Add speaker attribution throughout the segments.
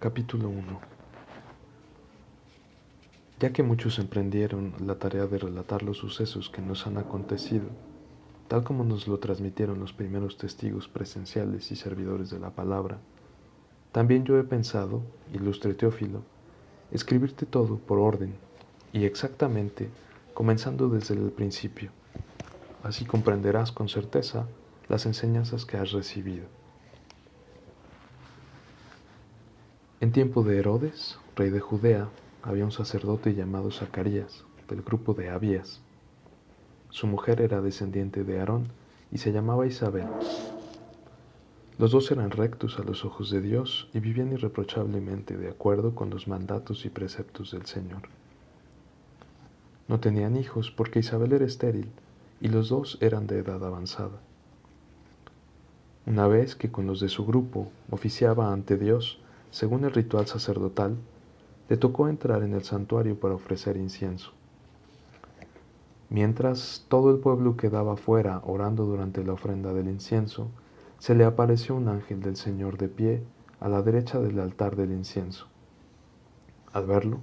Speaker 1: Capítulo 1 Ya que muchos emprendieron la tarea de relatar los sucesos que nos han acontecido, tal como nos lo transmitieron los primeros testigos presenciales y servidores de la palabra, también yo he pensado, ilustre Teófilo, escribirte todo por orden y exactamente comenzando desde el principio. Así comprenderás con certeza las enseñanzas que has recibido. En tiempo de Herodes, rey de Judea, había un sacerdote llamado Zacarías, del grupo de Abías. Su mujer era descendiente de Aarón y se llamaba Isabel. Los dos eran rectos a los ojos de Dios y vivían irreprochablemente de acuerdo con los mandatos y preceptos del Señor. No tenían hijos porque Isabel era estéril y los dos eran de edad avanzada. Una vez que con los de su grupo oficiaba ante Dios, según el ritual sacerdotal, le tocó entrar en el santuario para ofrecer incienso. Mientras todo el pueblo quedaba fuera orando durante la ofrenda del incienso, se le apareció un ángel del Señor de pie a la derecha del altar del incienso. Al verlo,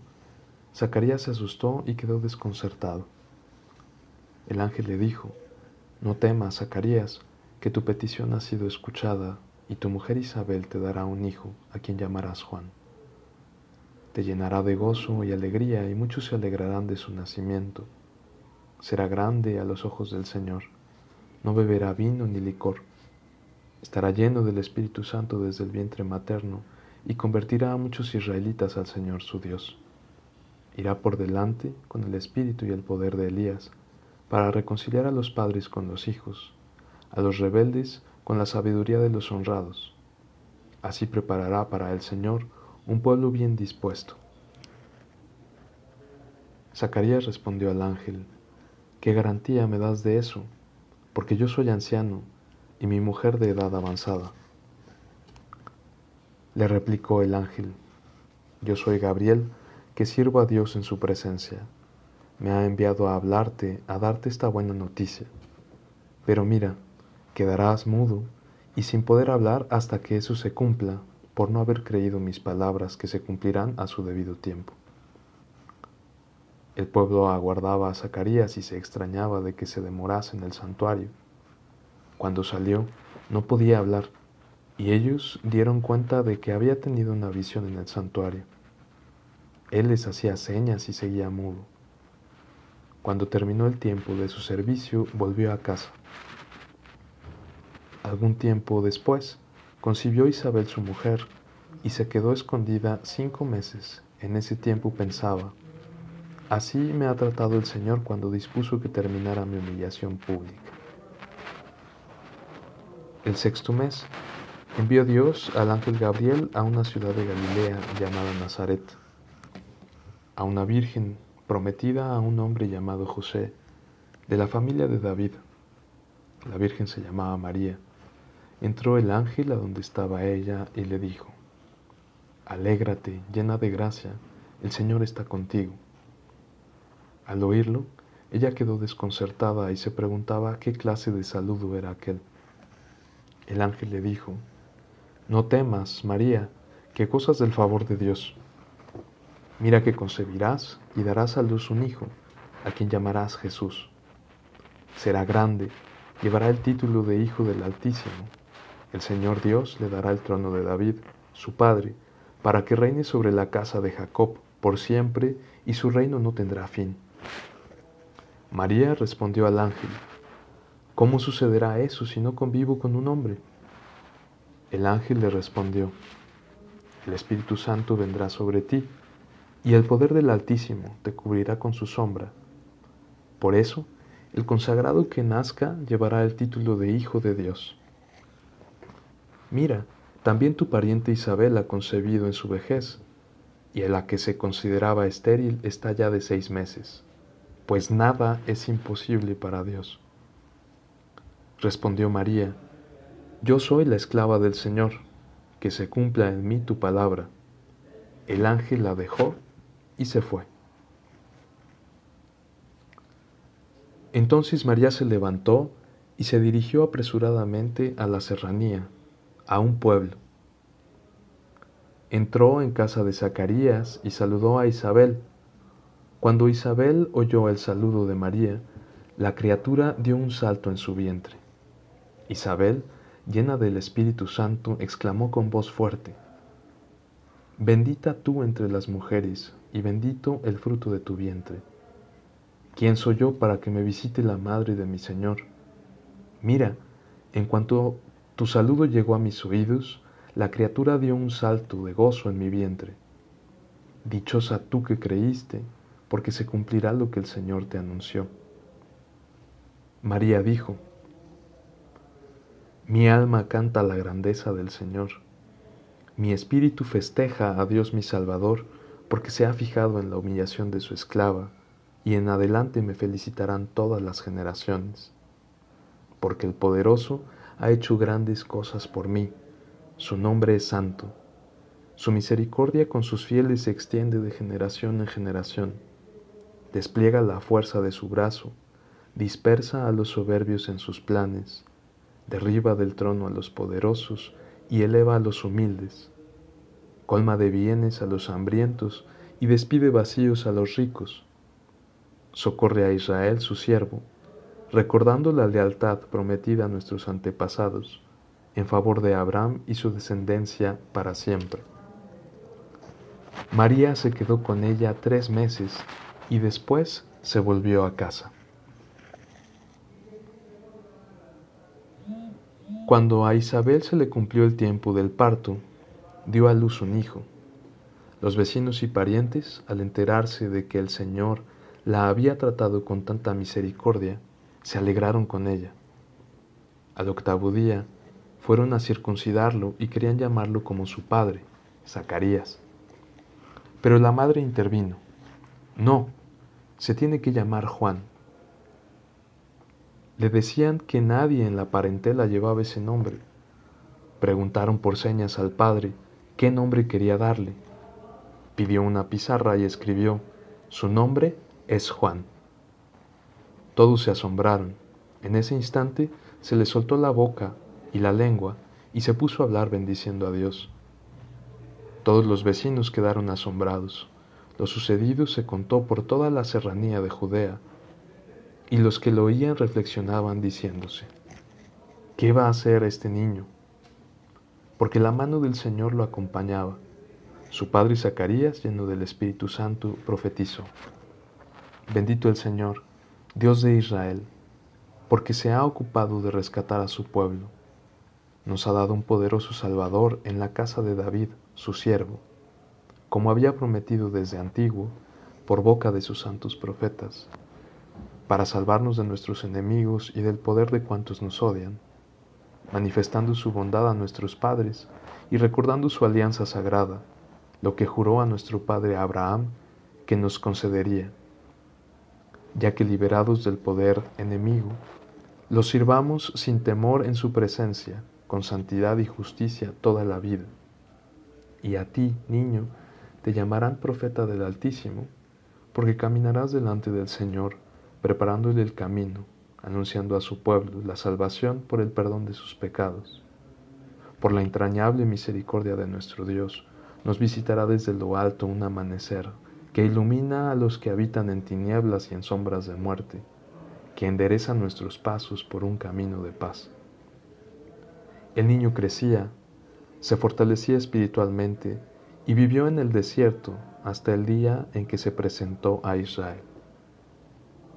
Speaker 1: Zacarías se asustó y quedó desconcertado. El ángel le dijo, No temas, Zacarías, que tu petición ha sido escuchada y tu mujer Isabel te dará un hijo a quien llamarás Juan. Te llenará de gozo y alegría y muchos se alegrarán de su nacimiento. Será grande a los ojos del Señor, no beberá vino ni licor. Estará lleno del Espíritu Santo desde el vientre materno y convertirá a muchos israelitas al Señor su Dios. Irá por delante con el espíritu y el poder de Elías para reconciliar a los padres con los hijos, a los rebeldes con la sabiduría de los honrados. Así preparará para el Señor un pueblo bien dispuesto. Zacarías respondió al ángel, ¿qué garantía me das de eso? Porque yo soy anciano y mi mujer de edad avanzada. Le replicó el ángel, yo soy Gabriel, que sirvo a Dios en su presencia. Me ha enviado a hablarte, a darte esta buena noticia. Pero mira, quedarás mudo y sin poder hablar hasta que eso se cumpla, por no haber creído mis palabras que se cumplirán a su debido tiempo. El pueblo aguardaba a Zacarías y se extrañaba de que se demorase en el santuario. Cuando salió, no podía hablar, y ellos dieron cuenta de que había tenido una visión en el santuario. Él les hacía señas y seguía mudo. Cuando terminó el tiempo de su servicio, volvió a casa. Algún tiempo después, concibió Isabel su mujer y se quedó escondida cinco meses. En ese tiempo pensaba, así me ha tratado el Señor cuando dispuso que terminara mi humillación pública. El sexto mes, envió Dios al ángel Gabriel a una ciudad de Galilea llamada Nazaret, a una virgen prometida a un hombre llamado José, de la familia de David. La virgen se llamaba María. Entró el ángel a donde estaba ella y le dijo, Alégrate, llena de gracia, el Señor está contigo. Al oírlo, ella quedó desconcertada y se preguntaba qué clase de saludo era aquel. El ángel le dijo, No temas, María, que cosas del favor de Dios. Mira que concebirás y darás a luz un hijo, a quien llamarás Jesús. Será grande, llevará el título de Hijo del Altísimo el Señor Dios le dará el trono de David, su padre, para que reine sobre la casa de Jacob por siempre y su reino no tendrá fin. María respondió al ángel, ¿Cómo sucederá eso si no convivo con un hombre? El ángel le respondió, El Espíritu Santo vendrá sobre ti, y el poder del Altísimo te cubrirá con su sombra. Por eso, el consagrado que nazca llevará el título de Hijo de Dios. Mira, también tu pariente Isabel ha concebido en su vejez, y a la que se consideraba estéril está ya de seis meses, pues nada es imposible para Dios. Respondió María, Yo soy la esclava del Señor, que se cumpla en mí tu palabra. El ángel la dejó y se fue. Entonces María se levantó y se dirigió apresuradamente a la serranía a un pueblo. entró en casa de Zacarías y saludó a Isabel. Cuando Isabel oyó el saludo de María, la criatura dio un salto en su vientre. Isabel, llena del Espíritu Santo, exclamó con voz fuerte, Bendita tú entre las mujeres, y bendito el fruto de tu vientre. ¿Quién soy yo para que me visite la madre de mi Señor? Mira, en cuanto tu saludo llegó a mis oídos, la criatura dio un salto de gozo en mi vientre. Dichosa tú que creíste, porque se cumplirá lo que el Señor te anunció. María dijo, Mi alma canta la grandeza del Señor. Mi espíritu festeja a Dios mi Salvador, porque se ha fijado en la humillación de su esclava, y en adelante me felicitarán todas las generaciones. Porque el poderoso ha hecho grandes cosas por mí su nombre es santo. Su misericordia con sus fieles se extiende de generación en generación. Despliega la fuerza de su brazo, dispersa a los soberbios en sus planes, derriba del trono a los poderosos y eleva a los humildes. Colma de bienes a los hambrientos y despide vacíos a los ricos. Socorre a Israel su siervo, recordando la lealtad prometida a nuestros antepasados en favor de Abraham y su descendencia para siempre. María se quedó con ella tres meses y después se volvió a casa. Cuando a Isabel se le cumplió el tiempo del parto, dio a luz un hijo. Los vecinos y parientes, al enterarse de que el Señor la había tratado con tanta misericordia, se alegraron con ella. Al octavo día, fueron a circuncidarlo y querían llamarlo como su padre, Zacarías. Pero la madre intervino. No, se tiene que llamar Juan. Le decían que nadie en la parentela llevaba ese nombre. Preguntaron por señas al padre qué nombre quería darle. Pidió una pizarra y escribió, su nombre es Juan. Todos se asombraron. En ese instante se le soltó la boca y la lengua, y se puso a hablar bendiciendo a Dios. Todos los vecinos quedaron asombrados. Lo sucedido se contó por toda la serranía de Judea, y los que lo oían reflexionaban diciéndose, ¿qué va a hacer este niño? Porque la mano del Señor lo acompañaba. Su padre Zacarías, lleno del Espíritu Santo, profetizó, Bendito el Señor, Dios de Israel, porque se ha ocupado de rescatar a su pueblo nos ha dado un poderoso Salvador en la casa de David, su siervo, como había prometido desde antiguo por boca de sus santos profetas, para salvarnos de nuestros enemigos y del poder de cuantos nos odian, manifestando su bondad a nuestros padres y recordando su alianza sagrada, lo que juró a nuestro padre Abraham que nos concedería, ya que liberados del poder enemigo, los sirvamos sin temor en su presencia, con santidad y justicia toda la vida. Y a ti, niño, te llamarán profeta del Altísimo, porque caminarás delante del Señor, preparándole el camino, anunciando a su pueblo la salvación por el perdón de sus pecados. Por la entrañable misericordia de nuestro Dios, nos visitará desde lo alto un amanecer que ilumina a los que habitan en tinieblas y en sombras de muerte, que endereza nuestros pasos por un camino de paz. El niño crecía, se fortalecía espiritualmente y vivió en el desierto hasta el día en que se presentó a Israel.